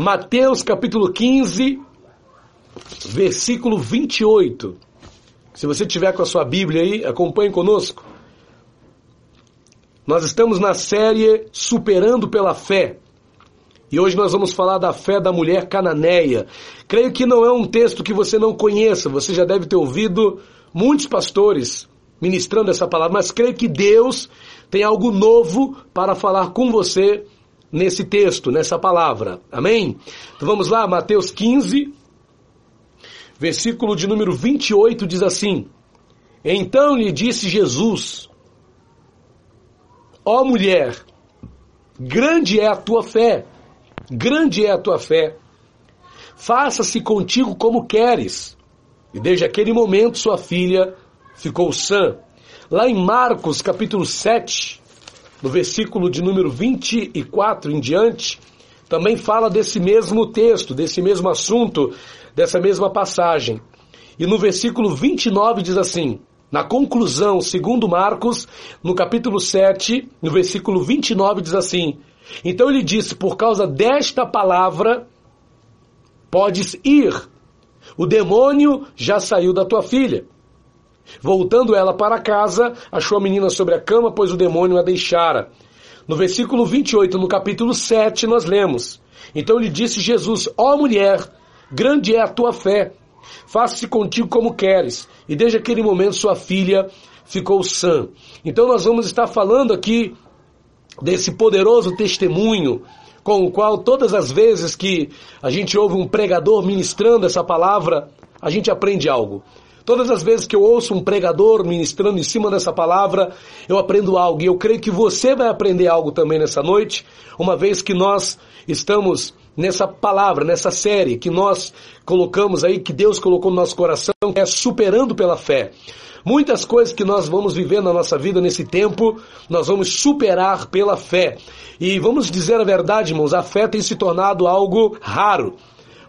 Mateus capítulo 15, versículo 28. Se você tiver com a sua Bíblia aí, acompanhe conosco. Nós estamos na série Superando pela Fé. E hoje nós vamos falar da fé da mulher cananeia. Creio que não é um texto que você não conheça, você já deve ter ouvido muitos pastores ministrando essa palavra, mas creio que Deus tem algo novo para falar com você nesse texto, nessa palavra. Amém? Então vamos lá, Mateus 15, versículo de número 28 diz assim: Então lhe disse Jesus: Ó mulher, grande é a tua fé Grande é a tua fé. Faça-se contigo como queres. E desde aquele momento sua filha ficou sã. Lá em Marcos capítulo 7, no versículo de número 24 em diante, também fala desse mesmo texto, desse mesmo assunto, dessa mesma passagem. E no versículo 29 diz assim: na conclusão, segundo Marcos, no capítulo 7, no versículo 29 diz assim: então ele disse: Por causa desta palavra, podes ir. O demônio já saiu da tua filha. Voltando ela para casa, achou a menina sobre a cama, pois o demônio a deixara. No versículo 28, no capítulo 7, nós lemos: Então lhe disse Jesus: Ó mulher, grande é a tua fé, faça-se contigo como queres. E desde aquele momento sua filha ficou sã. Então nós vamos estar falando aqui desse poderoso testemunho com o qual todas as vezes que a gente ouve um pregador ministrando essa palavra, a gente aprende algo. Todas as vezes que eu ouço um pregador ministrando em cima dessa palavra, eu aprendo algo. E eu creio que você vai aprender algo também nessa noite, uma vez que nós estamos nessa palavra, nessa série que nós colocamos aí, que Deus colocou no nosso coração, que é superando pela fé. Muitas coisas que nós vamos viver na nossa vida nesse tempo, nós vamos superar pela fé. E vamos dizer a verdade, irmãos, a fé tem se tornado algo raro.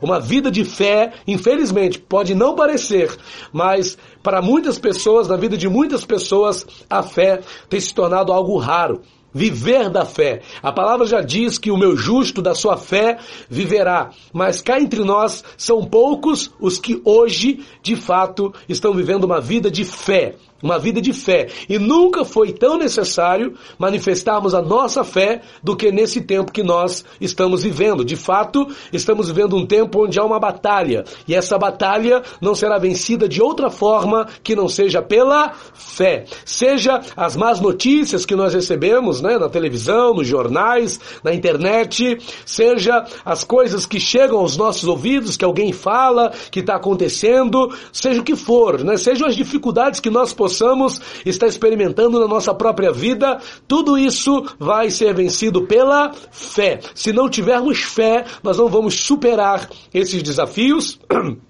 Uma vida de fé, infelizmente, pode não parecer, mas para muitas pessoas, na vida de muitas pessoas, a fé tem se tornado algo raro viver da fé. A palavra já diz que o meu justo da sua fé viverá. Mas cá entre nós são poucos os que hoje, de fato, estão vivendo uma vida de fé uma vida de fé. E nunca foi tão necessário manifestarmos a nossa fé do que nesse tempo que nós estamos vivendo. De fato, estamos vivendo um tempo onde há uma batalha. E essa batalha não será vencida de outra forma que não seja pela fé. Seja as más notícias que nós recebemos né, na televisão, nos jornais, na internet, seja as coisas que chegam aos nossos ouvidos, que alguém fala, que está acontecendo, seja o que for, né, sejam as dificuldades que nós possamos possamos estar experimentando na nossa própria vida, tudo isso vai ser vencido pela fé. Se não tivermos fé, nós não vamos superar esses desafios.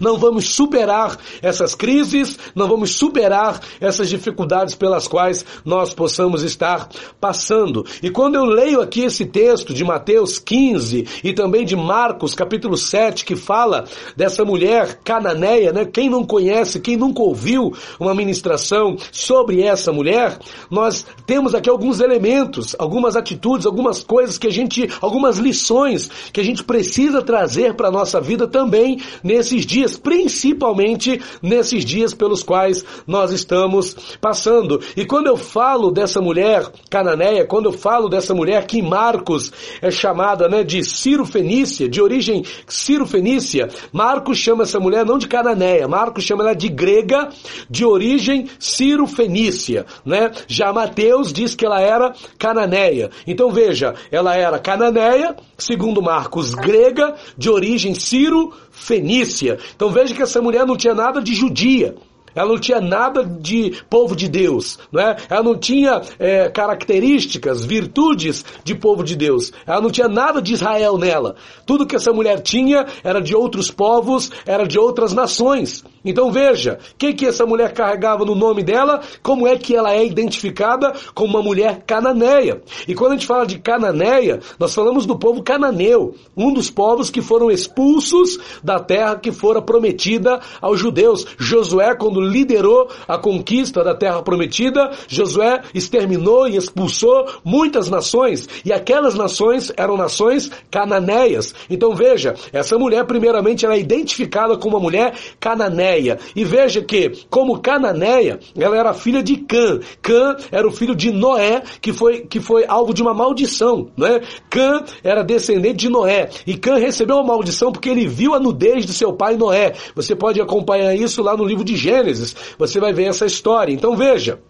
Não vamos superar essas crises, não vamos superar essas dificuldades pelas quais nós possamos estar passando. E quando eu leio aqui esse texto de Mateus 15 e também de Marcos capítulo 7, que fala dessa mulher cananeia, né? Quem não conhece, quem nunca ouviu uma ministração sobre essa mulher, nós temos aqui alguns elementos, algumas atitudes, algumas coisas que a gente, algumas lições que a gente precisa trazer para nossa vida também nesses dias, principalmente nesses dias pelos quais nós estamos passando. E quando eu falo dessa mulher cananeia, quando eu falo dessa mulher que Marcos é chamada né, de Ciro Fenícia, de origem Ciro Fenícia, Marcos chama essa mulher não de cananeia, Marcos chama ela de grega, de origem Ciro Fenícia, né? Já Mateus diz que ela era cananeia. Então veja, ela era cananeia, segundo Marcos, grega, de origem Ciro Fenícia. Então veja que essa mulher não tinha nada de judia. Ela não tinha nada de povo de Deus, não é? Ela não tinha é, características, virtudes de povo de Deus. Ela não tinha nada de Israel nela. Tudo que essa mulher tinha era de outros povos, era de outras nações. Então veja, o que, essa mulher carregava no nome dela, como é que ela é identificada como uma mulher cananeia. E quando a gente fala de cananeia, nós falamos do povo cananeu, um dos povos que foram expulsos da terra que fora prometida aos judeus. Josué, quando liderou a conquista da terra prometida, Josué exterminou e expulsou muitas nações, e aquelas nações eram nações cananeias. Então veja, essa mulher primeiramente ela é identificada como uma mulher cananeia. Cananeia. E veja que, como Cananeia, ela era filha de Cã. Cã era o filho de Noé, que foi, que foi alvo de uma maldição. Né? Cã era descendente de Noé. E Cã recebeu uma maldição porque ele viu a nudez de seu pai Noé. Você pode acompanhar isso lá no livro de Gênesis. Você vai ver essa história. Então veja.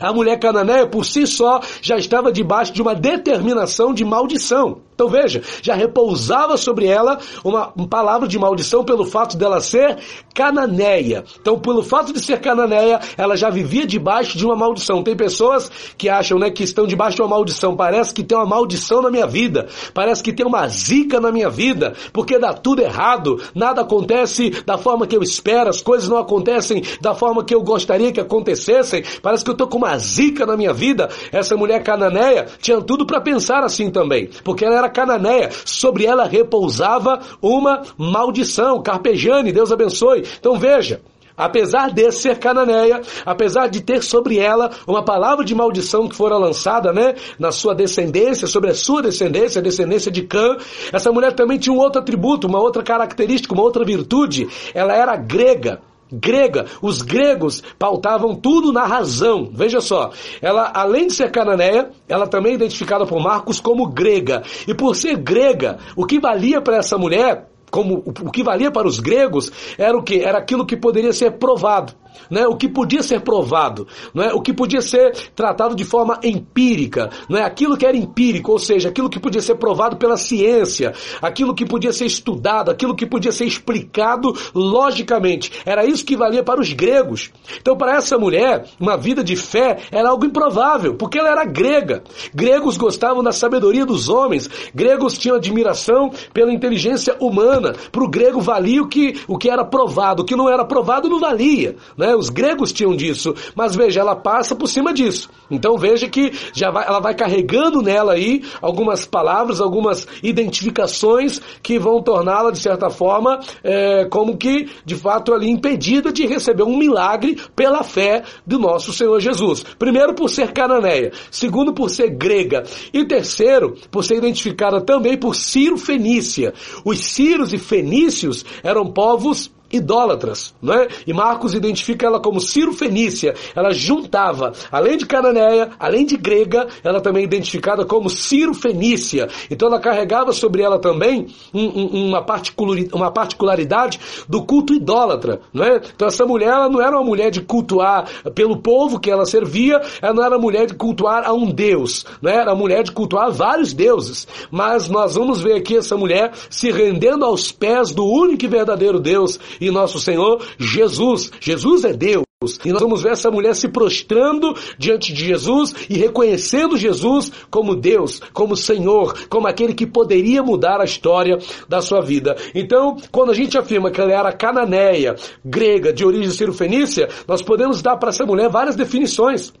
A mulher cananeia, por si só, já estava debaixo de uma determinação de maldição. Então veja, já repousava sobre ela uma, uma, palavra de maldição pelo fato dela ser cananeia. Então, pelo fato de ser cananeia, ela já vivia debaixo de uma maldição. Tem pessoas que acham né, que estão debaixo de uma maldição. Parece que tem uma maldição na minha vida. Parece que tem uma zica na minha vida. Porque dá tudo errado. Nada acontece da forma que eu espero. As coisas não acontecem da forma que eu gostaria que acontecessem. Parece que eu estou com uma zica na minha vida. Essa mulher cananeia tinha tudo para pensar assim também. Porque ela era era cananeia, sobre ela repousava uma maldição. Carpejane, Deus abençoe. Então veja, apesar de ser cananeia, apesar de ter sobre ela uma palavra de maldição que fora lançada, né, na sua descendência, sobre a sua descendência, a descendência de Cã, essa mulher também tinha um outro atributo, uma outra característica, uma outra virtude. Ela era grega grega. Os gregos pautavam tudo na razão. Veja só, ela além de ser cananeia, ela também é identificada por Marcos como grega. E por ser grega, o que valia para essa mulher, como o que valia para os gregos, era o que? Era aquilo que poderia ser provado né? o que podia ser provado, não é? o que podia ser tratado de forma empírica, não é? aquilo que era empírico, ou seja, aquilo que podia ser provado pela ciência, aquilo que podia ser estudado, aquilo que podia ser explicado logicamente. Era isso que valia para os gregos. Então, para essa mulher, uma vida de fé era algo improvável, porque ela era grega. Gregos gostavam da sabedoria dos homens, gregos tinham admiração pela inteligência humana. Para o grego valia o que, o que era provado, o que não era provado não valia. Né? Né? Os gregos tinham disso, mas veja, ela passa por cima disso. Então veja que já vai, ela vai carregando nela aí algumas palavras, algumas identificações que vão torná-la de certa forma é, como que de fato ali impedida de receber um milagre pela fé do nosso Senhor Jesus. Primeiro por ser cananeia, segundo por ser grega e terceiro por ser identificada também por Ciro Fenícia. Os Círios e Fenícios eram povos idólatras, não é? E Marcos identifica ela como Ciro Fenícia. Ela juntava, além de cananeia, além de grega, ela também é identificada como Ciro Fenícia. Então ela carregava sobre ela também um, um, uma, particularidade do culto idólatra, não é? Então essa mulher, ela não era uma mulher de cultuar pelo povo que ela servia, ela não era mulher de cultuar a um deus, não é? Era mulher de cultuar vários deuses. Mas nós vamos ver aqui essa mulher se rendendo aos pés do único e verdadeiro Deus e nosso Senhor Jesus. Jesus é Deus. E nós vamos ver essa mulher se prostrando diante de Jesus e reconhecendo Jesus como Deus, como Senhor, como aquele que poderia mudar a história da sua vida. Então, quando a gente afirma que ela era cananeia, grega, de origem cirofenícia, nós podemos dar para essa mulher várias definições.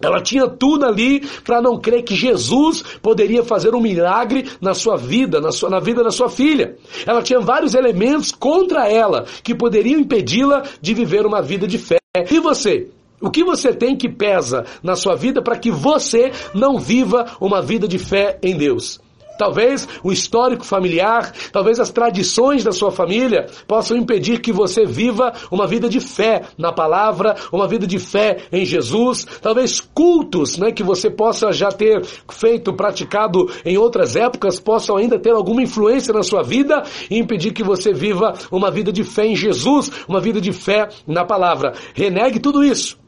Ela tinha tudo ali para não crer que Jesus poderia fazer um milagre na sua vida, na, sua, na vida da sua filha. Ela tinha vários elementos contra ela que poderiam impedi-la de viver uma vida de fé. E você? O que você tem que pesa na sua vida para que você não viva uma vida de fé em Deus? Talvez o histórico familiar, talvez as tradições da sua família possam impedir que você viva uma vida de fé na palavra, uma vida de fé em Jesus. Talvez cultos, né, que você possa já ter feito, praticado em outras épocas, possam ainda ter alguma influência na sua vida e impedir que você viva uma vida de fé em Jesus, uma vida de fé na palavra. Renegue tudo isso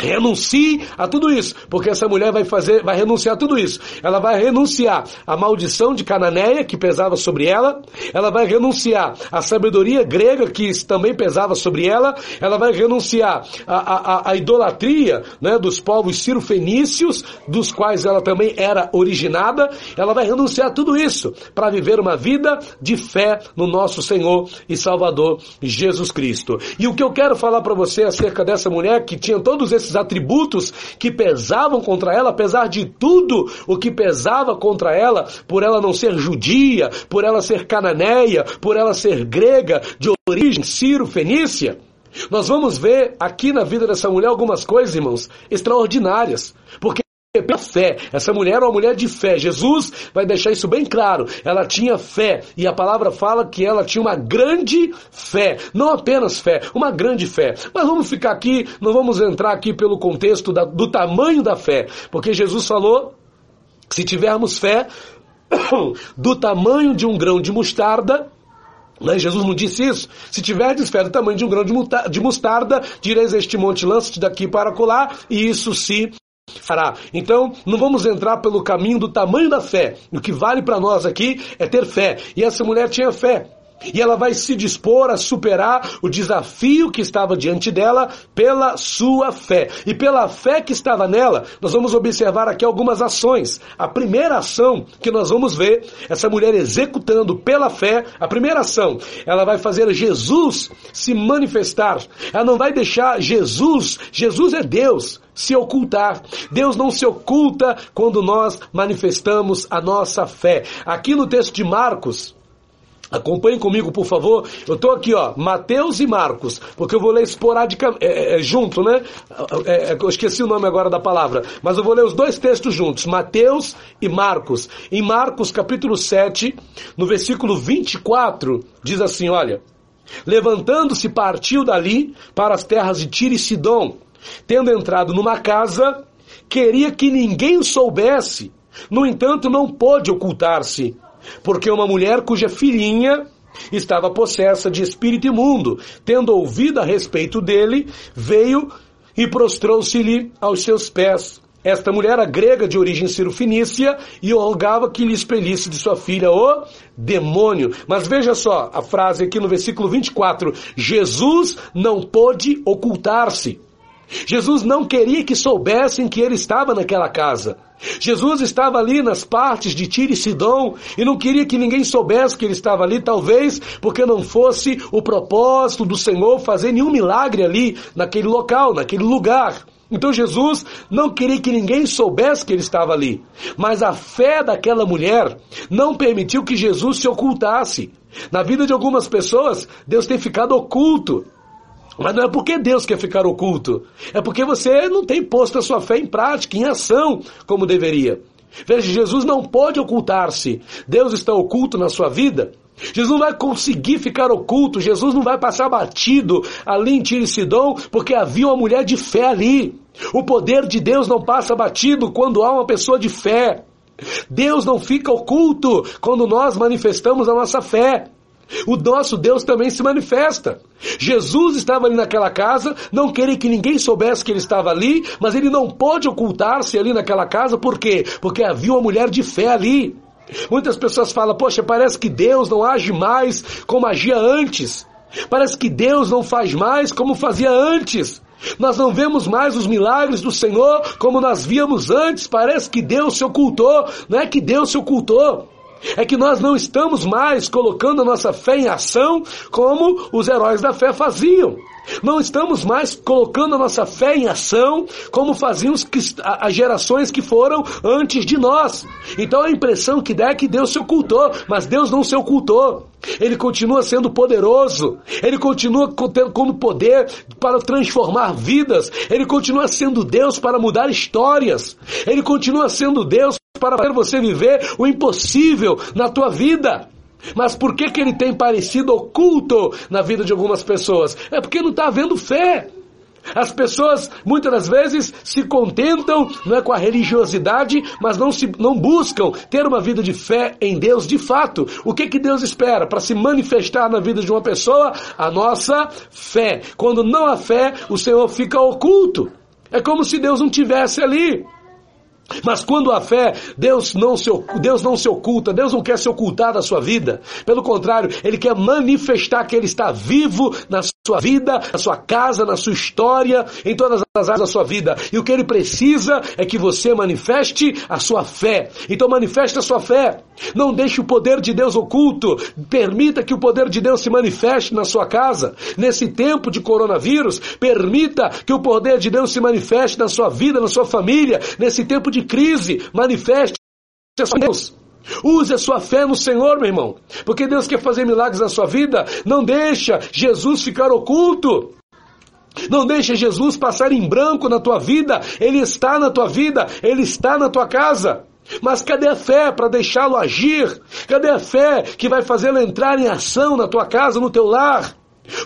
Renuncie a tudo isso, porque essa mulher vai fazer, vai renunciar a tudo isso. Ela vai renunciar à maldição de Cananeia que pesava sobre ela, ela vai renunciar à sabedoria grega que também pesava sobre ela, ela vai renunciar à, à, à idolatria né, dos povos cirofenícios, dos quais ela também era originada, ela vai renunciar a tudo isso para viver uma vida de fé no nosso Senhor e Salvador Jesus Cristo. E o que eu quero falar para você acerca dessa mulher que tinha todos esses esses atributos que pesavam contra ela, apesar de tudo o que pesava contra ela, por ela não ser judia, por ela ser cananeia, por ela ser grega, de origem Ciro-Fenícia, nós vamos ver aqui na vida dessa mulher algumas coisas, irmãos, extraordinárias. Porque pela fé. Essa mulher era uma mulher de fé. Jesus vai deixar isso bem claro. Ela tinha fé. E a palavra fala que ela tinha uma grande fé. Não apenas fé, uma grande fé. Mas vamos ficar aqui, não vamos entrar aqui pelo contexto da, do tamanho da fé. Porque Jesus falou se tivermos fé do tamanho de um grão de mostarda, né? Jesus não disse isso? Se tiverdes fé do tamanho de um grão de mostarda, direis este monte, lança-te daqui para colar, e isso se fará. Então, não vamos entrar pelo caminho do tamanho da fé. O que vale para nós aqui é ter fé. E essa mulher tinha fé. E ela vai se dispor a superar o desafio que estava diante dela pela sua fé. E pela fé que estava nela, nós vamos observar aqui algumas ações. A primeira ação que nós vamos ver, essa mulher executando pela fé, a primeira ação, ela vai fazer Jesus se manifestar. Ela não vai deixar Jesus, Jesus é Deus, se ocultar. Deus não se oculta quando nós manifestamos a nossa fé. Aqui no texto de Marcos, Acompanhe comigo, por favor. Eu estou aqui, ó, Mateus e Marcos, porque eu vou ler esporadicamente, é, é, junto, né? É, é, eu esqueci o nome agora da palavra, mas eu vou ler os dois textos juntos, Mateus e Marcos. Em Marcos, capítulo 7, no versículo 24, diz assim, olha, Levantando-se partiu dali para as terras de Tiro e Sidom, tendo entrado numa casa, queria que ninguém soubesse, no entanto não pôde ocultar-se, porque uma mulher cuja filhinha estava possessa de espírito imundo, tendo ouvido a respeito dele, veio e prostrou-se-lhe aos seus pés. Esta mulher era grega de origem cirofinícia e rogava que lhe expelisse de sua filha o demônio. Mas veja só a frase aqui no versículo 24: Jesus não pôde ocultar-se. Jesus não queria que soubessem que ele estava naquela casa. Jesus estava ali nas partes de Tiro e Sidom e não queria que ninguém soubesse que ele estava ali, talvez porque não fosse o propósito do Senhor fazer nenhum milagre ali, naquele local, naquele lugar. Então Jesus não queria que ninguém soubesse que ele estava ali. Mas a fé daquela mulher não permitiu que Jesus se ocultasse. Na vida de algumas pessoas, Deus tem ficado oculto. Mas não é porque Deus quer ficar oculto. É porque você não tem posto a sua fé em prática, em ação, como deveria. Veja, Jesus não pode ocultar-se. Deus está oculto na sua vida. Jesus não vai conseguir ficar oculto, Jesus não vai passar batido ali em Tiricidon, porque havia uma mulher de fé ali. O poder de Deus não passa batido quando há uma pessoa de fé. Deus não fica oculto quando nós manifestamos a nossa fé. O nosso Deus também se manifesta. Jesus estava ali naquela casa, não queria que ninguém soubesse que ele estava ali, mas ele não pôde ocultar-se ali naquela casa, por quê? Porque havia uma mulher de fé ali. Muitas pessoas falam, poxa, parece que Deus não age mais como agia antes. Parece que Deus não faz mais como fazia antes. Nós não vemos mais os milagres do Senhor como nós víamos antes. Parece que Deus se ocultou. Não é que Deus se ocultou. É que nós não estamos mais colocando a nossa fé em ação como os heróis da fé faziam. Não estamos mais colocando a nossa fé em ação como faziam as gerações que foram antes de nós. Então a impressão que dá é que Deus se ocultou, mas Deus não se ocultou. Ele continua sendo poderoso, ele continua com poder para transformar vidas, ele continua sendo Deus para mudar histórias, ele continua sendo Deus para fazer você viver o impossível na tua vida. Mas por que, que ele tem parecido oculto na vida de algumas pessoas? É porque não está havendo fé. As pessoas muitas das vezes se contentam não é com a religiosidade, mas não se não buscam ter uma vida de fé em Deus de fato. O que que Deus espera para se manifestar na vida de uma pessoa? A nossa fé. Quando não há fé, o Senhor fica oculto. É como se Deus não tivesse ali. Mas quando a fé, Deus não, se, Deus não se oculta, Deus não quer se ocultar da sua vida. Pelo contrário, Ele quer manifestar que Ele está vivo na sua vida, na sua casa, na sua história, em todas as áreas da sua vida. E o que Ele precisa é que você manifeste a sua fé. Então manifeste a sua fé. Não deixe o poder de Deus oculto. Permita que o poder de Deus se manifeste na sua casa. Nesse tempo de coronavírus, permita que o poder de Deus se manifeste na sua vida, na sua família. Nesse tempo de crise, manifeste a sua Deus. Use a sua fé no Senhor, meu irmão. Porque Deus quer fazer milagres na sua vida. Não deixa Jesus ficar oculto. Não deixa Jesus passar em branco na tua vida. Ele está na tua vida. Ele está na tua casa. Mas cadê a fé para deixá-lo agir? Cadê a fé que vai fazê-lo entrar em ação na tua casa, no teu lar?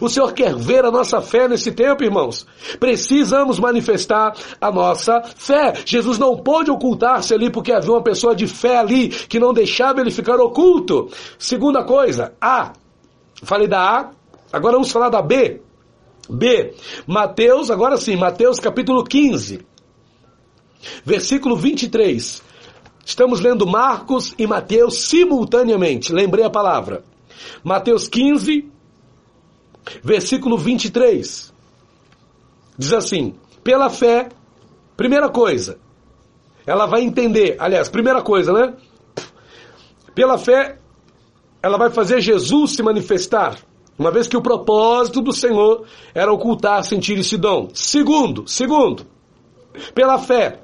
O Senhor quer ver a nossa fé nesse tempo, irmãos. Precisamos manifestar a nossa fé. Jesus não pôde ocultar-se ali porque havia uma pessoa de fé ali que não deixava ele ficar oculto. Segunda coisa, A. Falei da A, agora vamos falar da B. B. Mateus, agora sim, Mateus capítulo 15, versículo 23. Estamos lendo Marcos e Mateus simultaneamente. Lembrei a palavra. Mateus 15, versículo 23. Diz assim: pela fé, primeira coisa, ela vai entender, aliás, primeira coisa, né? Pela fé, ela vai fazer Jesus se manifestar, uma vez que o propósito do Senhor era ocultar, sentir esse dom. Segundo, segundo, pela fé,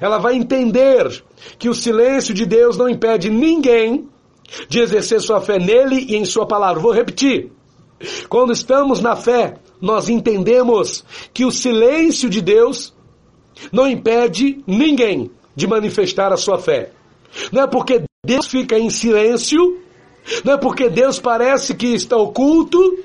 ela vai entender que o silêncio de Deus não impede ninguém de exercer sua fé nele e em sua palavra. Vou repetir. Quando estamos na fé, nós entendemos que o silêncio de Deus não impede ninguém de manifestar a sua fé. Não é porque Deus fica em silêncio, não é porque Deus parece que está oculto,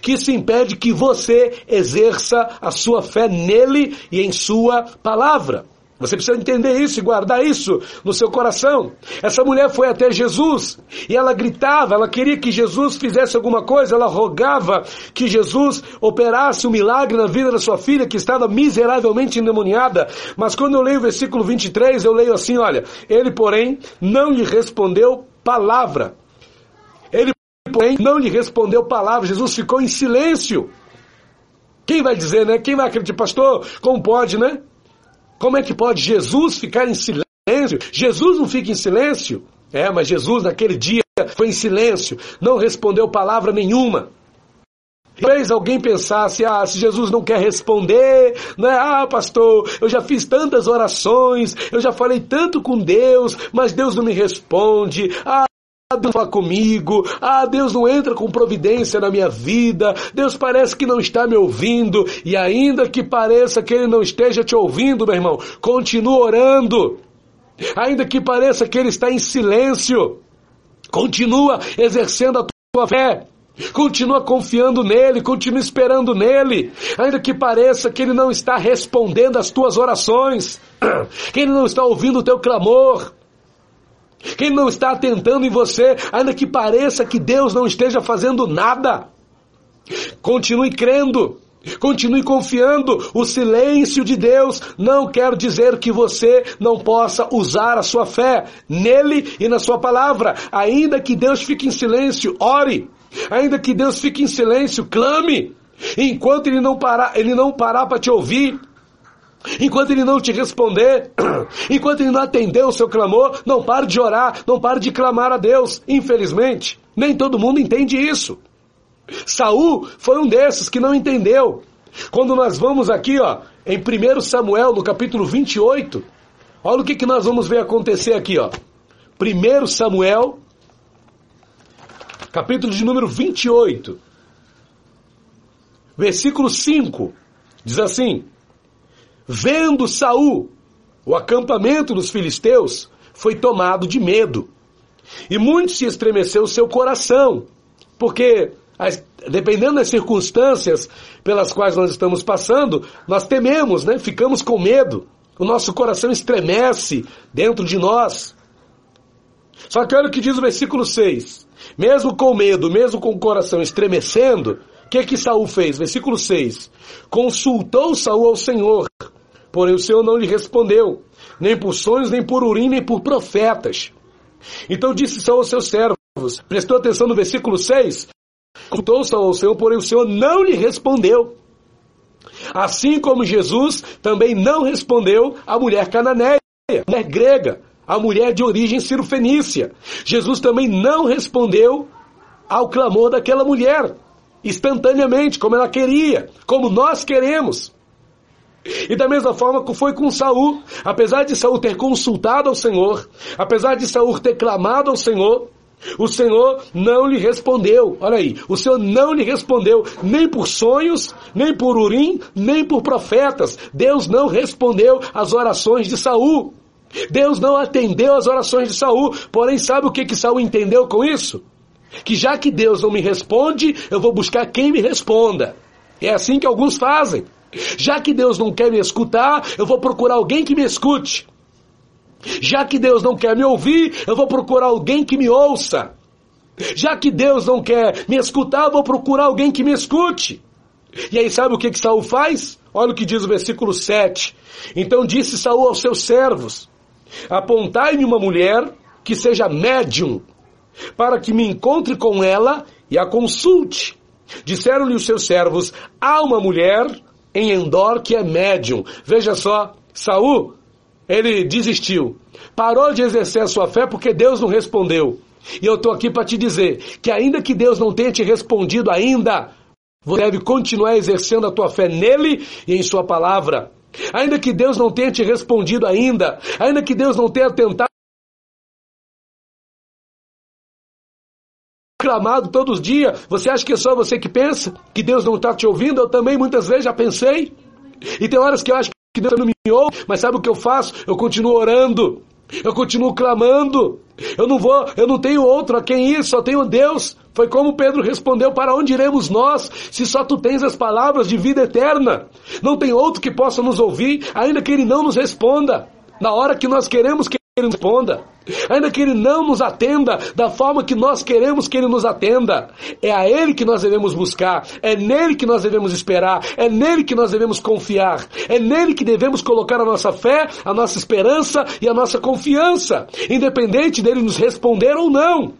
que isso impede que você exerça a sua fé nele e em sua palavra. Você precisa entender isso e guardar isso no seu coração. Essa mulher foi até Jesus e ela gritava, ela queria que Jesus fizesse alguma coisa, ela rogava que Jesus operasse um milagre na vida da sua filha que estava miseravelmente endemoniada. Mas quando eu leio o versículo 23, eu leio assim, olha, ele porém não lhe respondeu palavra. Ele porém não lhe respondeu palavra. Jesus ficou em silêncio. Quem vai dizer, né? Quem vai acreditar, pastor? Como pode, né? Como é que pode Jesus ficar em silêncio? Jesus não fica em silêncio. É, mas Jesus naquele dia foi em silêncio, não respondeu palavra nenhuma. Talvez alguém pensasse, ah, se Jesus não quer responder, né? Ah, pastor, eu já fiz tantas orações, eu já falei tanto com Deus, mas Deus não me responde. Ah, Deus fala comigo, ah, Deus não entra com providência na minha vida, Deus parece que não está me ouvindo, e ainda que pareça que Ele não esteja te ouvindo, meu irmão, continua orando, ainda que pareça que Ele está em silêncio, continua exercendo a tua fé, Continua confiando nele, continua esperando nele, ainda que pareça que ele não está respondendo às tuas orações, que ele não está ouvindo o teu clamor. Quem não está atentando em você, ainda que pareça que Deus não esteja fazendo nada. Continue crendo. Continue confiando. O silêncio de Deus não quer dizer que você não possa usar a sua fé nele e na sua palavra. Ainda que Deus fique em silêncio, ore. Ainda que Deus fique em silêncio, clame. Enquanto ele não parar, ele não parar para te ouvir, Enquanto ele não te responder, enquanto ele não atender o seu clamor, não pare de orar, não pare de clamar a Deus. Infelizmente, nem todo mundo entende isso. Saul foi um desses que não entendeu. Quando nós vamos aqui, ó, em 1 Samuel, no capítulo 28, olha o que, que nós vamos ver acontecer aqui, ó. 1 Samuel, capítulo de número 28, versículo 5, diz assim: Vendo Saul o acampamento dos filisteus, foi tomado de medo. E muito se estremeceu o seu coração, porque dependendo das circunstâncias pelas quais nós estamos passando, nós tememos, né? Ficamos com medo. O nosso coração estremece dentro de nós. Só que olha o que diz o versículo 6. Mesmo com medo, mesmo com o coração estremecendo, que que Saul fez? Versículo 6. Consultou Saul ao Senhor porém o Senhor não lhe respondeu, nem por sonhos, nem por urim, nem por profetas. Então disse Saul aos seus servos, prestou atenção no versículo 6, consultou Saul ao Senhor, porém o Senhor não lhe respondeu. Assim como Jesus também não respondeu à mulher cananeia, a mulher grega, a mulher de origem cirofenícia. Jesus também não respondeu ao clamor daquela mulher, instantaneamente, como ela queria, como nós queremos. E da mesma forma que foi com Saul, apesar de Saul ter consultado ao Senhor, apesar de Saul ter clamado ao Senhor, o Senhor não lhe respondeu. Olha aí, o Senhor não lhe respondeu nem por sonhos, nem por urim, nem por profetas. Deus não respondeu às orações de Saul. Deus não atendeu às orações de Saul. Porém, sabe o que que Saul entendeu com isso? Que já que Deus não me responde, eu vou buscar quem me responda. É assim que alguns fazem. Já que Deus não quer me escutar, eu vou procurar alguém que me escute. Já que Deus não quer me ouvir, eu vou procurar alguém que me ouça. Já que Deus não quer me escutar, eu vou procurar alguém que me escute. E aí sabe o que, que Saul faz? Olha o que diz o versículo 7. Então disse Saul aos seus servos: Apontai-me uma mulher que seja médium, para que me encontre com ela e a consulte. Disseram-lhe os seus servos: Há uma mulher em Endor que é médium. Veja só, Saul ele desistiu. Parou de exercer a sua fé porque Deus não respondeu. E eu estou aqui para te dizer que ainda que Deus não tenha te respondido ainda, você deve continuar exercendo a tua fé nele e em sua palavra. Ainda que Deus não tenha te respondido ainda, ainda que Deus não tenha tentado clamado todos os dias, você acha que é só você que pensa? Que Deus não está te ouvindo? Eu também muitas vezes já pensei. E tem horas que eu acho que Deus não me ouve, mas sabe o que eu faço? Eu continuo orando. Eu continuo clamando. Eu não vou, eu não tenho outro a quem ir, só tenho Deus. Foi como Pedro respondeu: Para onde iremos nós, se só tu tens as palavras de vida eterna? Não tem outro que possa nos ouvir, ainda que ele não nos responda. Na hora que nós queremos que ele nos responda ainda que Ele não nos atenda da forma que nós queremos que Ele nos atenda. É a Ele que nós devemos buscar, é nele que nós devemos esperar, é nele que nós devemos confiar, é nele que devemos colocar a nossa fé, a nossa esperança e a nossa confiança, independente dele nos responder ou não.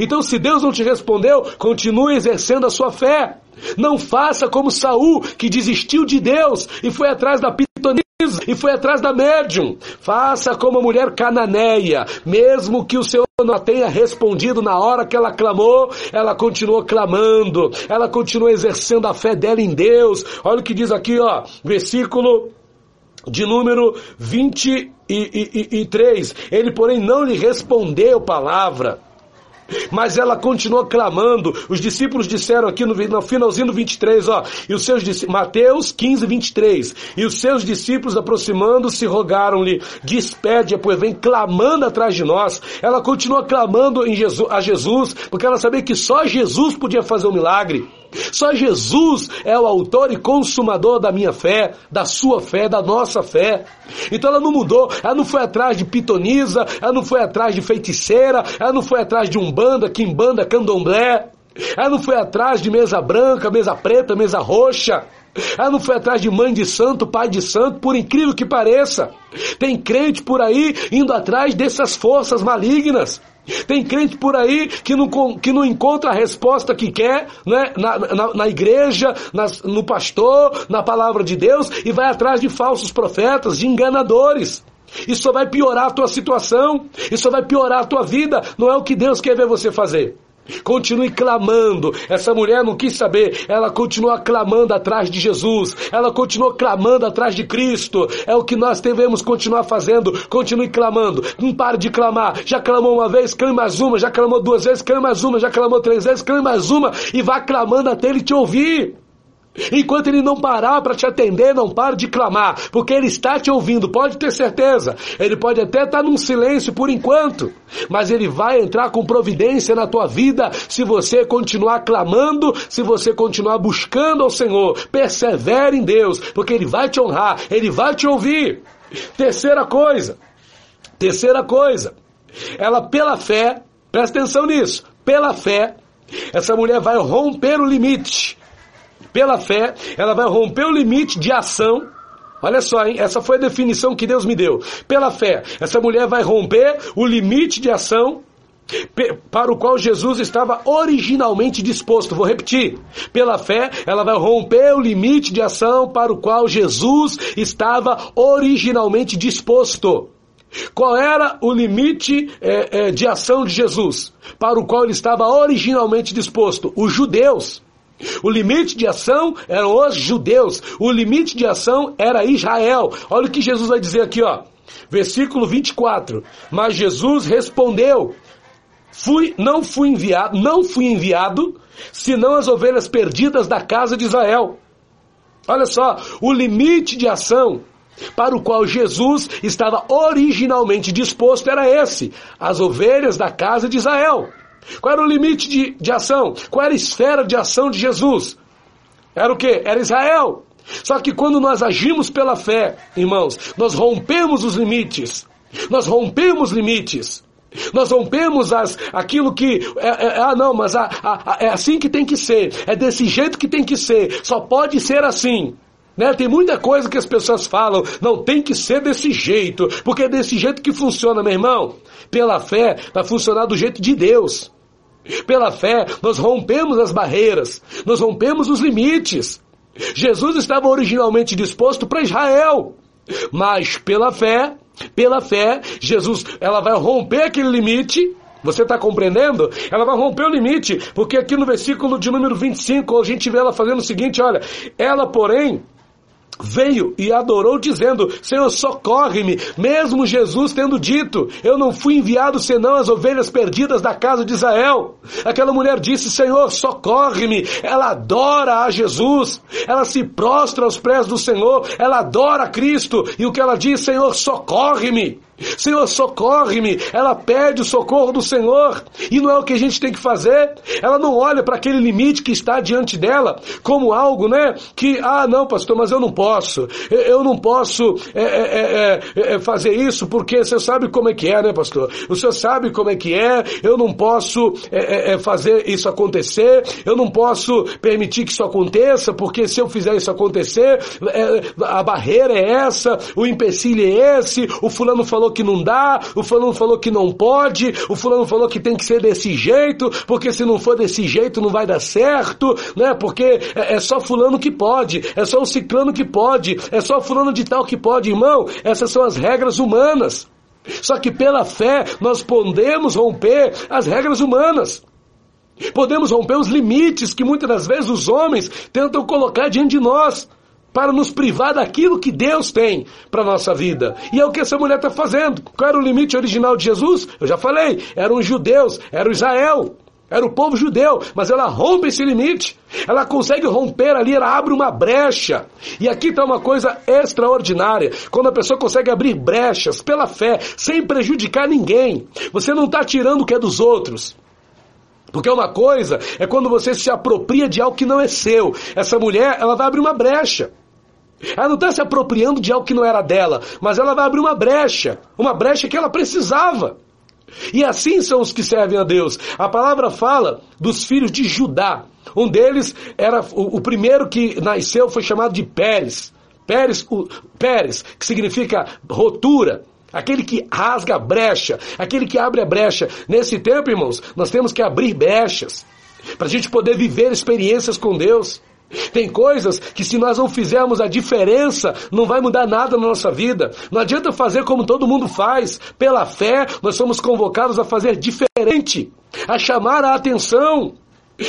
Então, se Deus não te respondeu, continue exercendo a sua fé. Não faça como Saul, que desistiu de Deus e foi atrás da e foi atrás da médium. Faça como a mulher cananeia, mesmo que o Senhor não tenha respondido na hora que ela clamou, ela continuou clamando, ela continuou exercendo a fé dela em Deus. Olha o que diz aqui, ó, versículo de número 23. Ele, porém, não lhe respondeu palavra. Mas ela continuou clamando. Os discípulos disseram aqui no, no finalzinho do 23, ó, e os seus Mateus 15, 23. E os seus discípulos aproximando-se rogaram-lhe, despede-a, pois vem clamando atrás de nós. Ela continua clamando em Jesus, a Jesus, porque ela sabia que só Jesus podia fazer o um milagre. Só Jesus é o autor e consumador da minha fé, da sua fé, da nossa fé. Então ela não mudou, ela não foi atrás de pitonisa, ela não foi atrás de feiticeira, ela não foi atrás de umbanda, quimbanda, candomblé. Ela não foi atrás de mesa branca, mesa preta, mesa roxa. Ela não foi atrás de mãe de santo, pai de santo, por incrível que pareça. Tem crente por aí indo atrás dessas forças malignas. Tem crente por aí que não, que não encontra a resposta que quer né? na, na, na igreja, nas, no pastor, na palavra de Deus e vai atrás de falsos profetas, de enganadores. Isso vai piorar a tua situação, isso vai piorar a tua vida, não é o que Deus quer ver você fazer. Continue clamando. Essa mulher não quis saber. Ela continua clamando atrás de Jesus. Ela continua clamando atrás de Cristo. É o que nós devemos continuar fazendo. Continue clamando. Não pare de clamar. Já clamou uma vez, clame mais uma. Já clamou duas vezes, clame mais uma. Já clamou três vezes, clame mais uma. E vá clamando até ele te ouvir. Enquanto ele não parar para te atender, não pare de clamar, porque ele está te ouvindo, pode ter certeza. Ele pode até estar num silêncio por enquanto, mas ele vai entrar com providência na tua vida se você continuar clamando, se você continuar buscando ao Senhor. Persevere em Deus, porque ele vai te honrar, ele vai te ouvir. Terceira coisa, terceira coisa, ela pela fé, presta atenção nisso, pela fé, essa mulher vai romper o limite pela fé, ela vai romper o limite de ação. Olha só, hein? Essa foi a definição que Deus me deu. Pela fé, essa mulher vai romper o limite de ação para o qual Jesus estava originalmente disposto. Vou repetir. Pela fé, ela vai romper o limite de ação para o qual Jesus estava originalmente disposto. Qual era o limite é, é, de ação de Jesus? Para o qual ele estava originalmente disposto? Os judeus. O limite de ação eram os judeus. O limite de ação era Israel. Olha o que Jesus vai dizer aqui, ó. Versículo 24. Mas Jesus respondeu: Fui, não fui enviado, não fui enviado, senão as ovelhas perdidas da casa de Israel. Olha só, o limite de ação para o qual Jesus estava originalmente disposto era esse: as ovelhas da casa de Israel. Qual era o limite de, de ação? Qual era a esfera de ação de Jesus? Era o que? Era Israel. Só que quando nós agimos pela fé, irmãos, nós rompemos os limites. Nós rompemos limites. Nós rompemos as, aquilo que, é, é, ah não, mas a, a, a, é assim que tem que ser, é desse jeito que tem que ser, só pode ser assim. Né? Tem muita coisa que as pessoas falam, não tem que ser desse jeito, porque é desse jeito que funciona, meu irmão. Pela fé, vai funcionar do jeito de Deus. Pela fé, nós rompemos as barreiras, nós rompemos os limites. Jesus estava originalmente disposto para Israel, mas pela fé, pela fé, Jesus, ela vai romper aquele limite. Você está compreendendo? Ela vai romper o limite, porque aqui no versículo de número 25, a gente vê ela fazendo o seguinte: olha, ela, porém, veio e adorou dizendo, Senhor, socorre-me, mesmo Jesus tendo dito, eu não fui enviado senão as ovelhas perdidas da casa de Israel. Aquela mulher disse, Senhor, socorre-me, ela adora a Jesus, ela se prostra aos pés do Senhor, ela adora Cristo, e o que ela diz, Senhor, socorre-me. Senhor, socorre-me. Ela pede o socorro do Senhor. E não é o que a gente tem que fazer. Ela não olha para aquele limite que está diante dela como algo, né? Que, ah, não, pastor, mas eu não posso. Eu não posso é, é, é, fazer isso porque você sabe como é que é, né, pastor? O senhor sabe como é que é. Eu não posso fazer isso acontecer. Eu não posso permitir que isso aconteça porque se eu fizer isso acontecer, a barreira é essa, o empecilho é esse, o fulano falou falou que não dá, o fulano falou que não pode, o fulano falou que tem que ser desse jeito, porque se não for desse jeito não vai dar certo, né? Porque é, é só fulano que pode, é só o ciclano que pode, é só fulano de tal que pode, irmão. Essas são as regras humanas. Só que pela fé nós podemos romper as regras humanas. Podemos romper os limites que muitas das vezes os homens tentam colocar diante de nós para nos privar daquilo que Deus tem para a nossa vida. E é o que essa mulher está fazendo. Qual era o limite original de Jesus? Eu já falei, eram os judeus, era o Israel. Era o povo judeu, mas ela rompe esse limite. Ela consegue romper ali, ela abre uma brecha. E aqui está uma coisa extraordinária. Quando a pessoa consegue abrir brechas pela fé, sem prejudicar ninguém. Você não está tirando o que é dos outros. Porque uma coisa é quando você se apropria de algo que não é seu. Essa mulher, ela vai abrir uma brecha. Ela não está se apropriando de algo que não era dela, mas ela vai abrir uma brecha, uma brecha que ela precisava. E assim são os que servem a Deus. A palavra fala dos filhos de Judá. Um deles era o, o primeiro que nasceu foi chamado de Pérez. Pérez, o, Pérez, que significa rotura aquele que rasga a brecha, aquele que abre a brecha. Nesse tempo, irmãos, nós temos que abrir brechas para a gente poder viver experiências com Deus. Tem coisas que se nós não fizermos a diferença, não vai mudar nada na nossa vida. Não adianta fazer como todo mundo faz. Pela fé, nós somos convocados a fazer diferente, a chamar a atenção.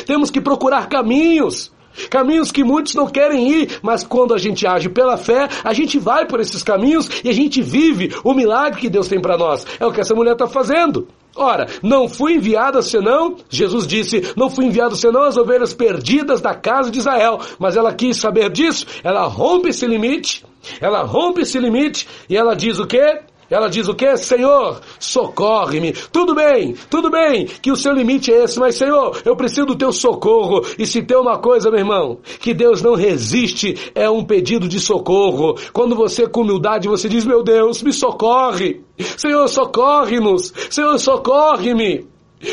Temos que procurar caminhos. Caminhos que muitos não querem ir, mas quando a gente age pela fé, a gente vai por esses caminhos e a gente vive o milagre que Deus tem para nós. É o que essa mulher está fazendo. Ora, não fui enviada senão, Jesus disse, não fui enviado senão as ovelhas perdidas da casa de Israel. Mas ela quis saber disso, ela rompe esse limite, ela rompe esse limite e ela diz o quê? Ela diz o que? Senhor, socorre-me. Tudo bem, tudo bem que o seu limite é esse, mas Senhor, eu preciso do teu socorro. E se tem uma coisa, meu irmão, que Deus não resiste, é um pedido de socorro. Quando você com humildade, você diz, meu Deus, me socorre. Senhor, socorre-nos. Senhor, socorre-me.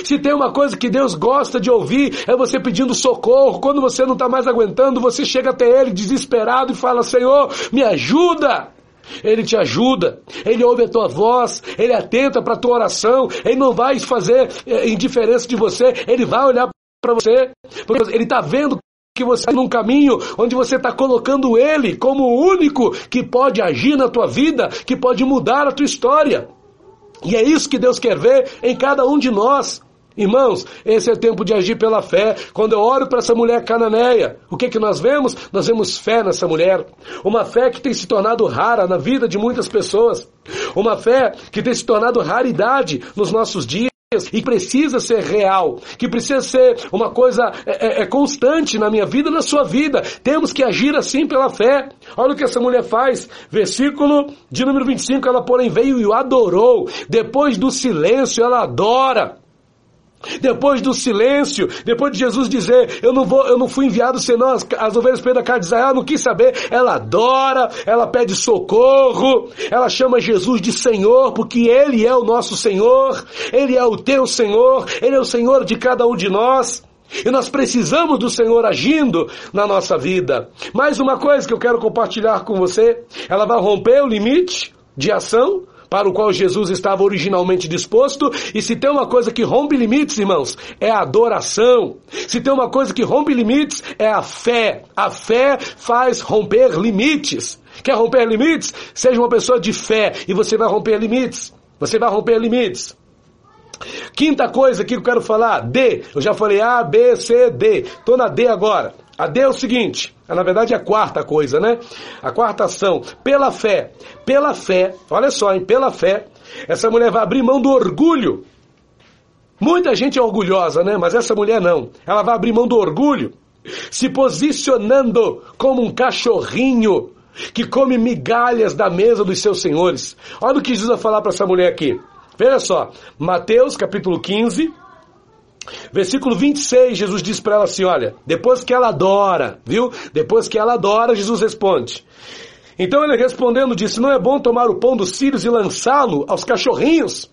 Se tem uma coisa que Deus gosta de ouvir, é você pedindo socorro. Quando você não está mais aguentando, você chega até Ele desesperado e fala: Senhor, me ajuda. Ele te ajuda, Ele ouve a tua voz, Ele atenta para a tua oração, Ele não vai fazer é, indiferença de você, Ele vai olhar para você, porque Ele está vendo que você está num caminho onde você está colocando Ele como o único que pode agir na tua vida, que pode mudar a tua história. E é isso que Deus quer ver em cada um de nós. Irmãos, esse é tempo de agir pela fé. Quando eu oro para essa mulher cananeia, o que que nós vemos? Nós vemos fé nessa mulher. Uma fé que tem se tornado rara na vida de muitas pessoas. Uma fé que tem se tornado raridade nos nossos dias e precisa ser real, que precisa ser uma coisa é, é, é, constante na minha vida, na sua vida. Temos que agir assim pela fé. Olha o que essa mulher faz. Versículo de número 25, ela porém veio e o adorou. Depois do silêncio, ela adora. Depois do silêncio, depois de Jesus dizer, eu não vou, eu não fui enviado senão as, as ovelhas da casa de Israel, não quis saber, ela adora, ela pede socorro, ela chama Jesus de Senhor, porque Ele é o nosso Senhor, Ele é o teu Senhor, Ele é o Senhor de cada um de nós. E nós precisamos do Senhor agindo na nossa vida. Mais uma coisa que eu quero compartilhar com você, ela vai romper o limite de ação para o qual Jesus estava originalmente disposto. E se tem uma coisa que rompe limites, irmãos, é a adoração. Se tem uma coisa que rompe limites, é a fé. A fé faz romper limites. Quer romper limites? Seja uma pessoa de fé e você vai romper limites. Você vai romper limites. Quinta coisa que eu quero falar, D. Eu já falei A, B, C, D. Estou na D agora. A D é o seguinte, na verdade é a quarta coisa, né? A quarta ação, pela fé. Pela fé, olha só, hein? Pela fé, essa mulher vai abrir mão do orgulho. Muita gente é orgulhosa, né? Mas essa mulher não. Ela vai abrir mão do orgulho, se posicionando como um cachorrinho que come migalhas da mesa dos seus senhores. Olha o que Jesus vai falar para essa mulher aqui. Veja só, Mateus capítulo 15, Versículo 26, Jesus diz para ela assim: olha, depois que ela adora, viu? Depois que ela adora, Jesus responde. Então ele respondendo disse: Não é bom tomar o pão dos filhos e lançá-lo aos cachorrinhos?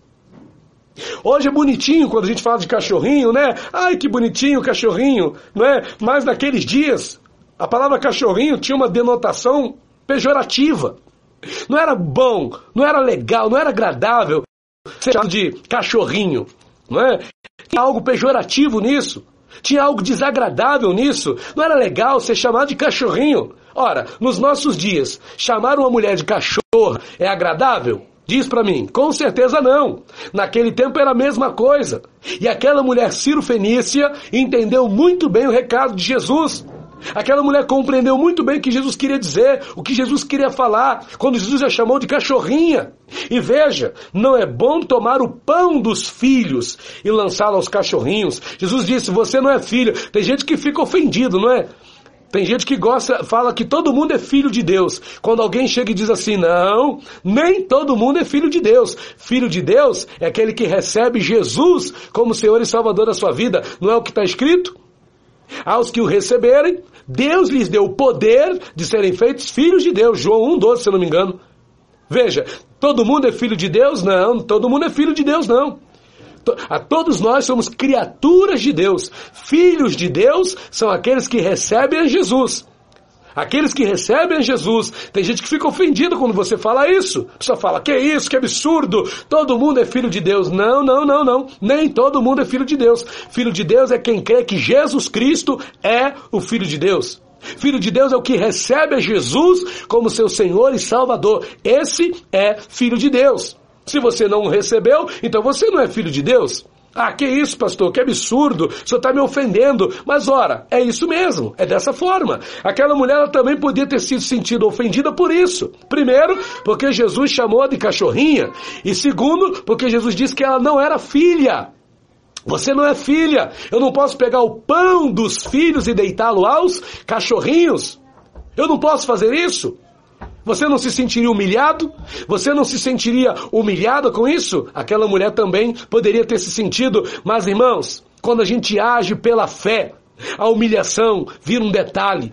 Hoje é bonitinho quando a gente fala de cachorrinho, né? Ai, que bonitinho cachorrinho, não é? Mas naqueles dias, a palavra cachorrinho tinha uma denotação pejorativa. Não era bom, não era legal, não era agradável ser chamado de cachorrinho, não é? Tinha algo pejorativo nisso. Tinha algo desagradável nisso. Não era legal ser chamado de cachorrinho. Ora, nos nossos dias, chamar uma mulher de cachorro é agradável? Diz para mim, com certeza não. Naquele tempo era a mesma coisa. E aquela mulher Ciro Fenícia entendeu muito bem o recado de Jesus. Aquela mulher compreendeu muito bem o que Jesus queria dizer, o que Jesus queria falar, quando Jesus a chamou de cachorrinha. E veja, não é bom tomar o pão dos filhos e lançá-lo aos cachorrinhos. Jesus disse: Você não é filho. Tem gente que fica ofendido, não é? Tem gente que gosta, fala que todo mundo é filho de Deus. Quando alguém chega e diz assim, não, nem todo mundo é filho de Deus. Filho de Deus é aquele que recebe Jesus como Senhor e Salvador da sua vida. Não é o que está escrito? Aos que o receberem, Deus lhes deu o poder de serem feitos filhos de Deus. João 1,12, se não me engano. Veja, todo mundo é filho de Deus? Não, todo mundo é filho de Deus, não. A todos nós somos criaturas de Deus. Filhos de Deus são aqueles que recebem a Jesus. Aqueles que recebem Jesus. Tem gente que fica ofendida quando você fala isso. A pessoa fala, que isso, que absurdo. Todo mundo é filho de Deus. Não, não, não, não. Nem todo mundo é filho de Deus. Filho de Deus é quem crê que Jesus Cristo é o Filho de Deus. Filho de Deus é o que recebe a Jesus como seu Senhor e Salvador. Esse é filho de Deus. Se você não o recebeu, então você não é filho de Deus. Ah, que isso, pastor, que absurdo, o senhor está me ofendendo. Mas ora, é isso mesmo, é dessa forma. Aquela mulher também podia ter sido sentido ofendida por isso. Primeiro, porque Jesus chamou-a de cachorrinha. E segundo, porque Jesus disse que ela não era filha. Você não é filha. Eu não posso pegar o pão dos filhos e deitá-lo aos cachorrinhos. Eu não posso fazer isso. Você não se sentiria humilhado? Você não se sentiria humilhada com isso? Aquela mulher também poderia ter se sentido, mas irmãos, quando a gente age pela fé, a humilhação vira um detalhe.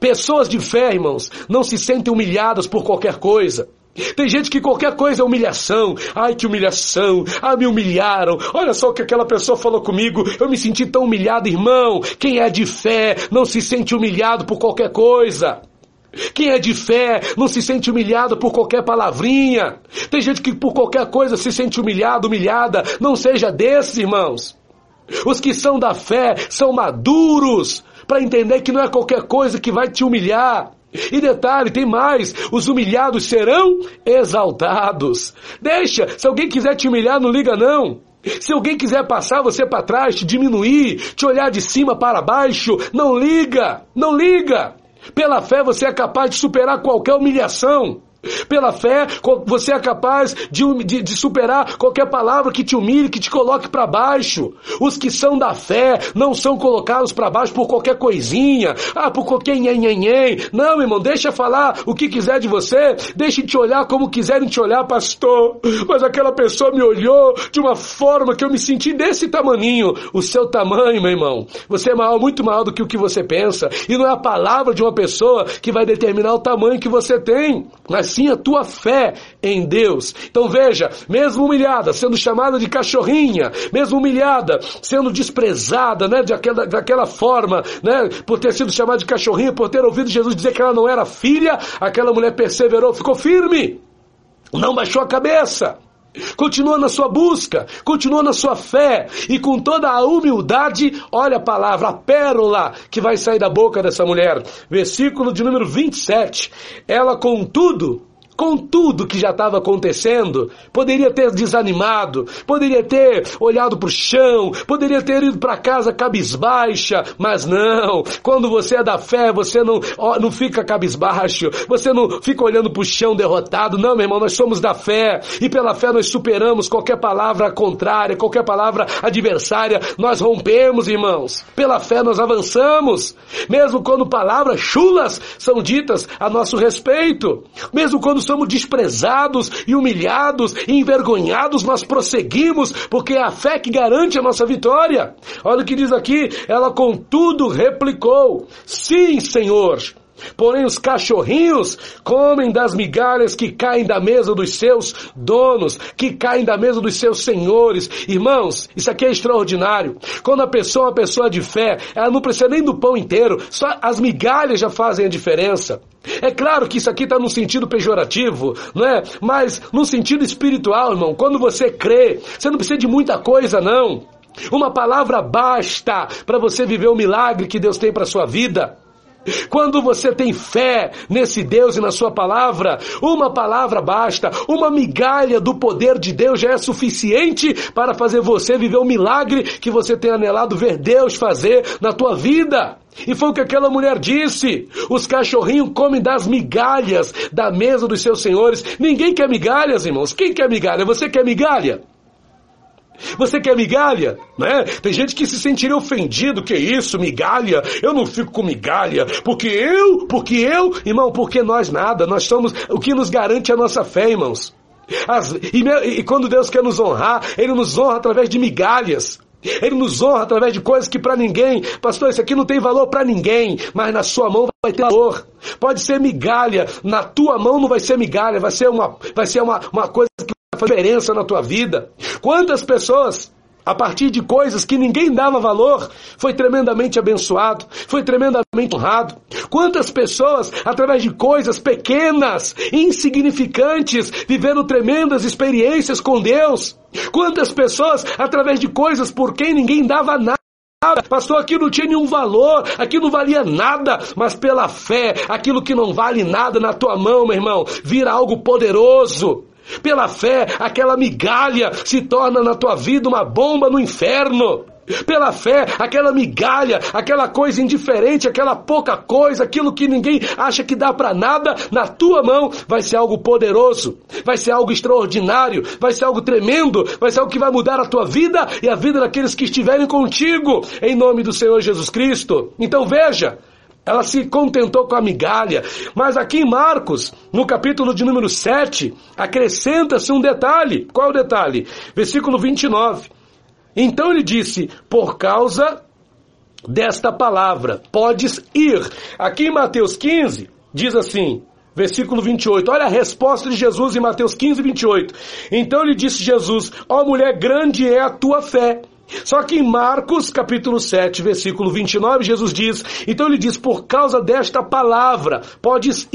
Pessoas de fé, irmãos, não se sentem humilhadas por qualquer coisa. Tem gente que qualquer coisa é humilhação. Ai, que humilhação. Ah, me humilharam. Olha só o que aquela pessoa falou comigo. Eu me senti tão humilhado, irmão. Quem é de fé não se sente humilhado por qualquer coisa. Quem é de fé não se sente humilhado por qualquer palavrinha. Tem gente que por qualquer coisa se sente humilhado, humilhada. Não seja desses, irmãos. Os que são da fé são maduros para entender que não é qualquer coisa que vai te humilhar. E detalhe, tem mais: os humilhados serão exaltados. Deixa, se alguém quiser te humilhar, não liga não. Se alguém quiser passar você para trás, te diminuir, te olhar de cima para baixo, não liga, não liga. Pela fé você é capaz de superar qualquer humilhação. Pela fé, você é capaz de, de, de, superar qualquer palavra que te humilhe, que te coloque para baixo. Os que são da fé não são colocados para baixo por qualquer coisinha, ah, por qualquer nhenhenhen. Não, irmão, deixa falar o que quiser de você, deixe te olhar como quiserem te olhar, pastor. Mas aquela pessoa me olhou de uma forma que eu me senti desse tamaninho. O seu tamanho, meu irmão, você é maior, muito maior do que o que você pensa. E não é a palavra de uma pessoa que vai determinar o tamanho que você tem. Mas sim a tua fé em Deus. Então veja, mesmo humilhada, sendo chamada de cachorrinha, mesmo humilhada, sendo desprezada, né, daquela, daquela forma, né, por ter sido chamada de cachorrinha, por ter ouvido Jesus dizer que ela não era filha, aquela mulher perseverou, ficou firme, não baixou a cabeça. Continua na sua busca, continua na sua fé e com toda a humildade, olha a palavra, a pérola que vai sair da boca dessa mulher. Versículo de número 27. Ela, contudo, com tudo que já estava acontecendo, poderia ter desanimado, poderia ter olhado para o chão, poderia ter ido para casa cabisbaixa, mas não. Quando você é da fé, você não, não fica cabisbaixo, você não fica olhando para o chão derrotado. Não, meu irmão, nós somos da fé e pela fé nós superamos qualquer palavra contrária, qualquer palavra adversária. Nós rompemos, irmãos. Pela fé nós avançamos, mesmo quando palavras chulas são ditas a nosso respeito, mesmo quando somos desprezados e humilhados e envergonhados, mas prosseguimos, porque é a fé que garante a nossa vitória. Olha o que diz aqui, ela contudo replicou: Sim, Senhor. Porém, os cachorrinhos comem das migalhas que caem da mesa dos seus donos, que caem da mesa dos seus senhores. Irmãos, isso aqui é extraordinário. Quando a pessoa é uma pessoa de fé, ela não precisa nem do pão inteiro, só as migalhas já fazem a diferença. É claro que isso aqui está num sentido pejorativo, não é? Mas no sentido espiritual, irmão, quando você crê, você não precisa de muita coisa, não. Uma palavra basta para você viver o milagre que Deus tem para sua vida. Quando você tem fé nesse Deus e na sua palavra, uma palavra basta, uma migalha do poder de Deus já é suficiente para fazer você viver o milagre que você tem anelado ver Deus fazer na tua vida. E foi o que aquela mulher disse. Os cachorrinhos comem das migalhas da mesa dos seus senhores. Ninguém quer migalhas, irmãos. Quem quer migalha? Você quer migalha? Você quer migalha? Né? Tem gente que se sentiria ofendido, que isso, migalha? Eu não fico com migalha, porque eu, porque eu, irmão, porque nós nada, nós somos o que nos garante a nossa fé, irmãos. As, e, e quando Deus quer nos honrar, Ele nos honra através de migalhas. Ele nos honra através de coisas que para ninguém, pastor, isso aqui não tem valor para ninguém, mas na sua mão vai ter valor. Pode ser migalha, na tua mão não vai ser migalha, vai ser uma, vai ser uma, uma coisa que diferença na tua vida. Quantas pessoas a partir de coisas que ninguém dava valor, foi tremendamente abençoado, foi tremendamente honrado. Quantas pessoas, através de coisas pequenas, insignificantes, viveram tremendas experiências com Deus? Quantas pessoas, através de coisas por quem ninguém dava nada, Pastor, aquilo não tinha nenhum valor, aquilo não valia nada, mas pela fé, aquilo que não vale nada na tua mão, meu irmão, vira algo poderoso. Pela fé, aquela migalha se torna na tua vida uma bomba no inferno. Pela fé, aquela migalha, aquela coisa indiferente, aquela pouca coisa, aquilo que ninguém acha que dá para nada, na tua mão vai ser algo poderoso, vai ser algo extraordinário, vai ser algo tremendo, vai ser algo que vai mudar a tua vida e a vida daqueles que estiverem contigo, em nome do Senhor Jesus Cristo. Então veja, ela se contentou com a migalha. Mas aqui em Marcos, no capítulo de número 7, acrescenta-se um detalhe. Qual é o detalhe? Versículo 29. Então ele disse: Por causa desta palavra, podes ir. Aqui em Mateus 15, diz assim: Versículo 28. Olha a resposta de Jesus em Mateus 15, 28. Então lhe disse Jesus: Ó mulher, grande é a tua fé. Só que em Marcos, capítulo 7, versículo 29, Jesus diz: Então ele diz, por causa desta palavra, podes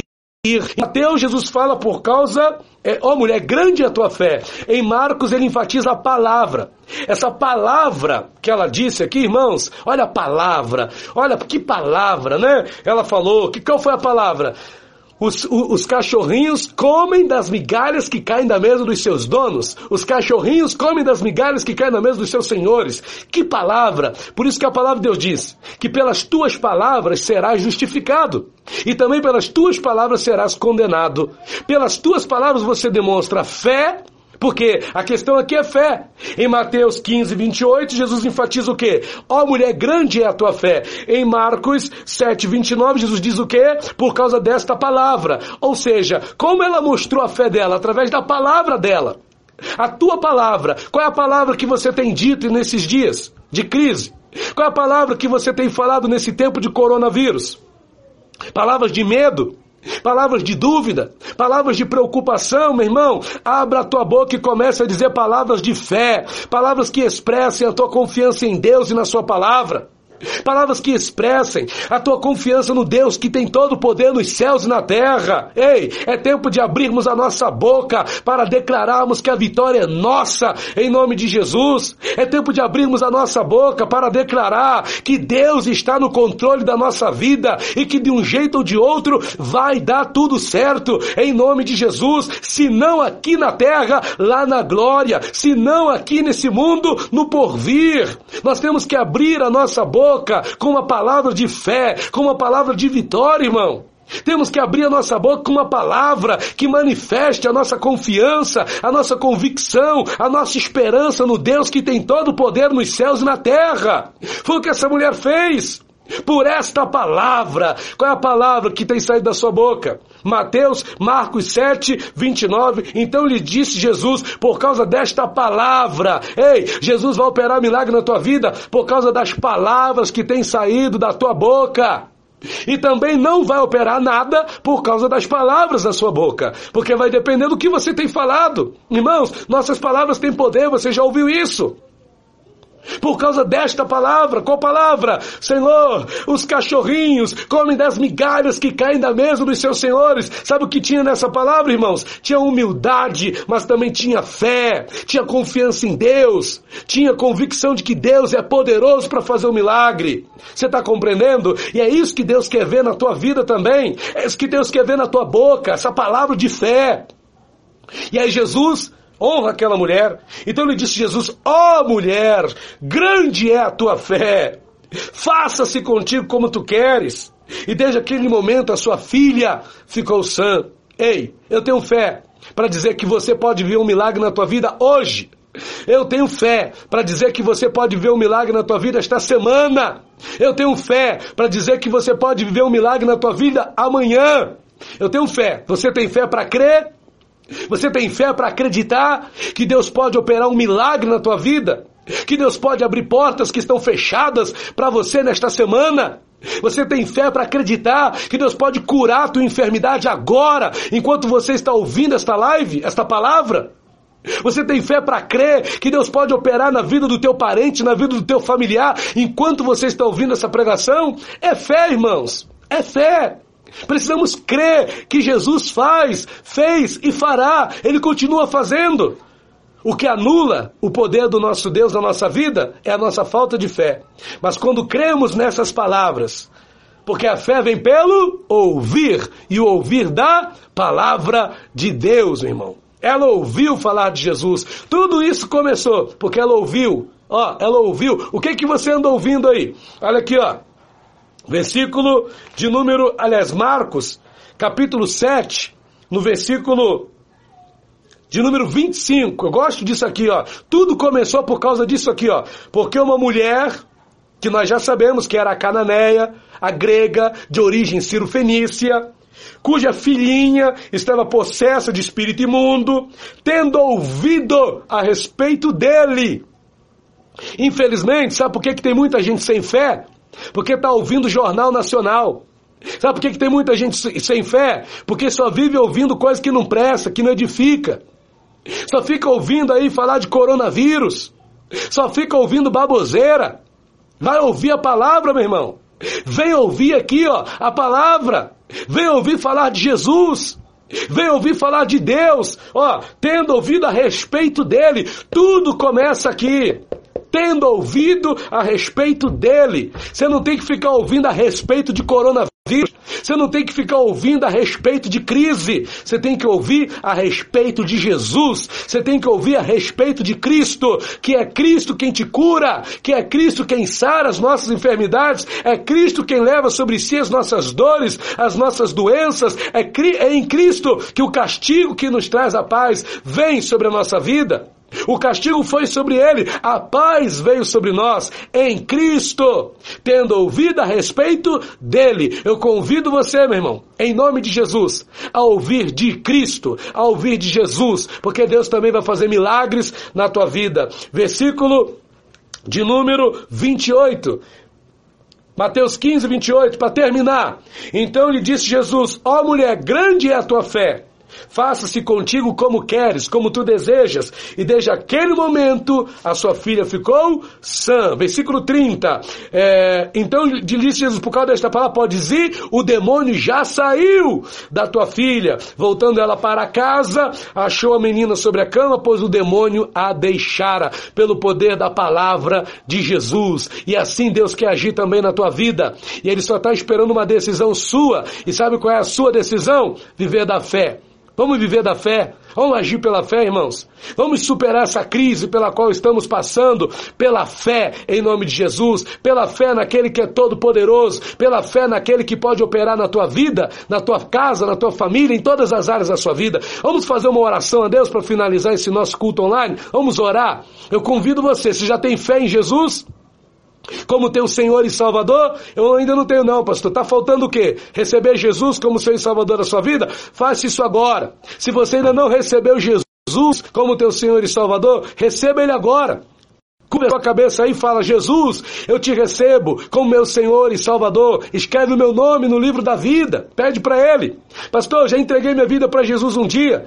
ir. Mateus, Jesus fala por causa, é, ó mulher, grande é a tua fé. Em Marcos, ele enfatiza a palavra. Essa palavra que ela disse aqui, irmãos, olha a palavra, olha que palavra, né? Ela falou, que qual foi a palavra? Os, os, os, cachorrinhos comem das migalhas que caem da mesa dos seus donos. Os cachorrinhos comem das migalhas que caem na mesa dos seus senhores. Que palavra! Por isso que a palavra de Deus diz que pelas tuas palavras serás justificado. E também pelas tuas palavras serás condenado. Pelas tuas palavras você demonstra fé porque a questão aqui é fé. Em Mateus 15, 28, Jesus enfatiza o quê? Ó mulher, grande é a tua fé. Em Marcos 7, 29, Jesus diz o quê? Por causa desta palavra. Ou seja, como ela mostrou a fé dela? Através da palavra dela. A tua palavra. Qual é a palavra que você tem dito nesses dias de crise? Qual é a palavra que você tem falado nesse tempo de coronavírus? Palavras de medo? Palavras de dúvida, palavras de preocupação, meu irmão. Abra a tua boca e comece a dizer palavras de fé, palavras que expressem a tua confiança em Deus e na sua palavra. Palavras que expressem a tua confiança no Deus que tem todo o poder nos céus e na terra. Ei, é tempo de abrirmos a nossa boca para declararmos que a vitória é nossa em nome de Jesus. É tempo de abrirmos a nossa boca para declarar que Deus está no controle da nossa vida e que de um jeito ou de outro vai dar tudo certo em nome de Jesus. Se não aqui na terra, lá na glória. Se não aqui nesse mundo, no porvir. Nós temos que abrir a nossa boca boca com uma palavra de fé, com uma palavra de vitória, irmão. Temos que abrir a nossa boca com uma palavra que manifeste a nossa confiança, a nossa convicção, a nossa esperança no Deus que tem todo o poder nos céus e na terra. Foi o que essa mulher fez por esta palavra. Qual é a palavra que tem saído da sua boca? Mateus, Marcos 7, 29. Então lhe disse Jesus, por causa desta palavra. Ei, Jesus vai operar milagre na tua vida por causa das palavras que têm saído da tua boca. E também não vai operar nada por causa das palavras da sua boca, porque vai depender do que você tem falado. Irmãos, nossas palavras têm poder, você já ouviu isso? Por causa desta palavra, qual palavra? Senhor, os cachorrinhos comem das migalhas que caem da mesa dos seus senhores. Sabe o que tinha nessa palavra, irmãos? Tinha humildade, mas também tinha fé, tinha confiança em Deus, tinha convicção de que Deus é poderoso para fazer o um milagre. Você está compreendendo? E é isso que Deus quer ver na tua vida também. É isso que Deus quer ver na tua boca, essa palavra de fé. E aí Jesus honra aquela mulher. Então lhe disse Jesus: Ó oh, mulher, grande é a tua fé, faça-se contigo como tu queres. E desde aquele momento a sua filha ficou sã. Ei, eu tenho fé para dizer que você pode ver um milagre na tua vida hoje. Eu tenho fé para dizer que você pode ver um milagre na tua vida esta semana. Eu tenho fé para dizer que você pode viver um milagre na tua vida amanhã. Eu tenho fé. Você tem fé para crer? Você tem fé para acreditar que Deus pode operar um milagre na tua vida? Que Deus pode abrir portas que estão fechadas para você nesta semana? Você tem fé para acreditar que Deus pode curar a tua enfermidade agora, enquanto você está ouvindo esta live, esta palavra? Você tem fé para crer que Deus pode operar na vida do teu parente, na vida do teu familiar, enquanto você está ouvindo essa pregação? É fé, irmãos. É fé. Precisamos crer que Jesus faz, fez e fará. Ele continua fazendo. O que anula o poder do nosso Deus na nossa vida é a nossa falta de fé. Mas quando cremos nessas palavras, porque a fé vem pelo ouvir, e o ouvir da palavra de Deus, irmão. Ela ouviu falar de Jesus. Tudo isso começou porque ela ouviu. Ó, ela ouviu. O que que você anda ouvindo aí? Olha aqui, ó. Versículo de número, aliás, Marcos, capítulo 7, no versículo de número 25. Eu gosto disso aqui, ó. Tudo começou por causa disso aqui, ó. Porque uma mulher, que nós já sabemos que era a cananeia, a grega, de origem ciro-fenícia, cuja filhinha estava possessa de espírito imundo, tendo ouvido a respeito dele. Infelizmente, sabe por que, que tem muita gente sem fé? Porque está ouvindo o Jornal Nacional. Sabe por que, que tem muita gente sem fé? Porque só vive ouvindo coisas que não presta, que não edifica. Só fica ouvindo aí falar de coronavírus. Só fica ouvindo baboseira. Vai ouvir a palavra, meu irmão. Vem ouvir aqui, ó, a palavra. Vem ouvir falar de Jesus. Vem ouvir falar de Deus, ó, tendo ouvido a respeito dele. Tudo começa aqui tendo ouvido a respeito dele. Você não tem que ficar ouvindo a respeito de coronavírus. Você não tem que ficar ouvindo a respeito de crise. Você tem que ouvir a respeito de Jesus. Você tem que ouvir a respeito de Cristo, que é Cristo quem te cura, que é Cristo quem sara as nossas enfermidades, é Cristo quem leva sobre si as nossas dores, as nossas doenças. É, é em Cristo que o castigo que nos traz a paz vem sobre a nossa vida. O castigo foi sobre ele, a paz veio sobre nós em Cristo, tendo ouvido a respeito dele. Eu convido você, meu irmão, em nome de Jesus, a ouvir de Cristo, a ouvir de Jesus, porque Deus também vai fazer milagres na tua vida. Versículo de número 28. Mateus 15, 28, para terminar. Então lhe disse Jesus: Ó oh, mulher, grande é a tua fé Faça-se contigo como queres, como tu desejas. E desde aquele momento a sua filha ficou sã. Versículo 30. É, então disse Jesus, por causa desta palavra, pode dizer, o demônio já saiu da tua filha. Voltando ela para casa, achou a menina sobre a cama, pois o demônio a deixara pelo poder da palavra de Jesus. E assim Deus quer agir também na tua vida. E Ele só está esperando uma decisão sua. E sabe qual é a sua decisão? Viver da fé. Vamos viver da fé. Vamos agir pela fé, irmãos. Vamos superar essa crise pela qual estamos passando, pela fé em nome de Jesus, pela fé naquele que é todo poderoso, pela fé naquele que pode operar na tua vida, na tua casa, na tua família, em todas as áreas da sua vida. Vamos fazer uma oração a Deus para finalizar esse nosso culto online? Vamos orar. Eu convido você, se já tem fé em Jesus, como teu Senhor e Salvador? Eu ainda não tenho não, pastor. Está faltando o quê? Receber Jesus como Senhor e Salvador da sua vida? Faça isso agora. Se você ainda não recebeu Jesus como teu Senhor e Salvador, receba Ele agora. Cubra a sua cabeça aí e fala, Jesus, eu te recebo como meu Senhor e Salvador. Escreve o meu nome no livro da vida. Pede para Ele. Pastor, já entreguei minha vida para Jesus um dia.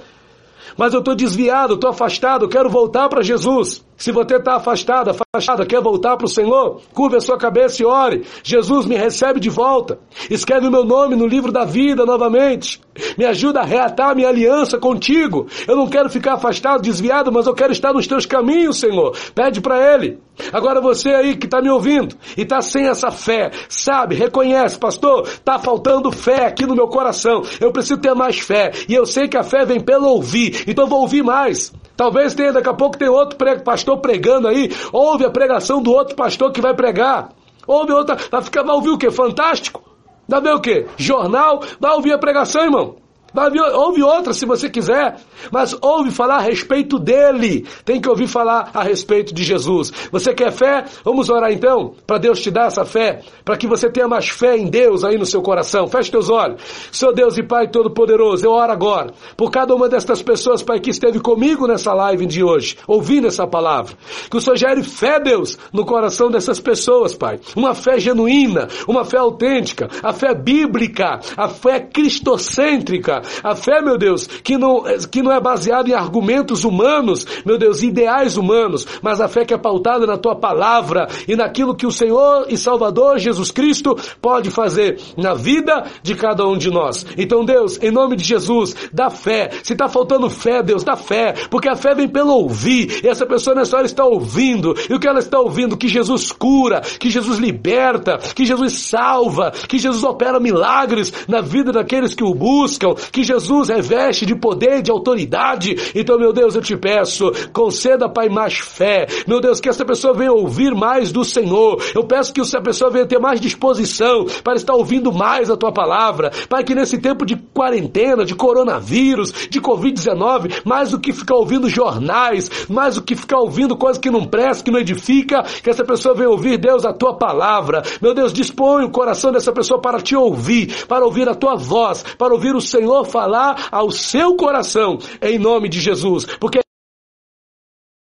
Mas eu estou desviado, estou afastado, quero voltar para Jesus. Se você está afastado, afastada, quer voltar para o Senhor, curva a sua cabeça e ore. Jesus me recebe de volta. Escreve o meu nome no livro da vida novamente. Me ajuda a reatar minha aliança contigo. Eu não quero ficar afastado, desviado, mas eu quero estar nos teus caminhos, Senhor. Pede para Ele. Agora você aí que está me ouvindo e está sem essa fé, sabe, reconhece, pastor, está faltando fé aqui no meu coração. Eu preciso ter mais fé. E eu sei que a fé vem pelo ouvir. Então vou ouvir mais. Talvez tenha, daqui a pouco tem outro pastor pregando aí. Ouve a pregação do outro pastor que vai pregar. Ouve outra. Vai ficar, vai ouvir o quê? Fantástico? Vai ver o quê? Jornal? Vai ouvir a pregação, irmão. Ouve outra se você quiser, mas ouve falar a respeito dele. Tem que ouvir falar a respeito de Jesus. Você quer fé? Vamos orar então, para Deus te dar essa fé, para que você tenha mais fé em Deus aí no seu coração. Feche teus olhos. Seu Deus e Pai Todo-Poderoso, eu oro agora por cada uma destas pessoas, Pai, que esteve comigo nessa live de hoje, ouvindo essa palavra. Que o Senhor gere fé, Deus, no coração dessas pessoas, Pai. Uma fé genuína, uma fé autêntica, a fé bíblica, a fé cristocêntrica a fé, meu Deus, que não, que não é baseada em argumentos humanos, meu Deus, ideais humanos, mas a fé que é pautada na tua palavra e naquilo que o Senhor e Salvador Jesus Cristo pode fazer na vida de cada um de nós. Então, Deus, em nome de Jesus, dá fé. Se está faltando fé, Deus, dá fé, porque a fé vem pelo ouvir. E essa pessoa nessa hora está ouvindo. E o que ela está ouvindo? Que Jesus cura, que Jesus liberta, que Jesus salva, que Jesus opera milagres na vida daqueles que o buscam, que Jesus reveste de poder, de autoridade. Então, meu Deus, eu te peço, conceda, Pai, mais fé. Meu Deus, que essa pessoa venha ouvir mais do Senhor. Eu peço que essa pessoa venha ter mais disposição para estar ouvindo mais a tua palavra. Pai, que nesse tempo de quarentena, de coronavírus, de Covid-19, mais do que ficar ouvindo jornais, mais do que ficar ouvindo coisas que não prestam, que não edifica, que essa pessoa venha ouvir, Deus, a tua palavra. Meu Deus, dispõe o coração dessa pessoa para te ouvir, para ouvir a tua voz, para ouvir o Senhor falar ao seu coração, em nome de Jesus, porque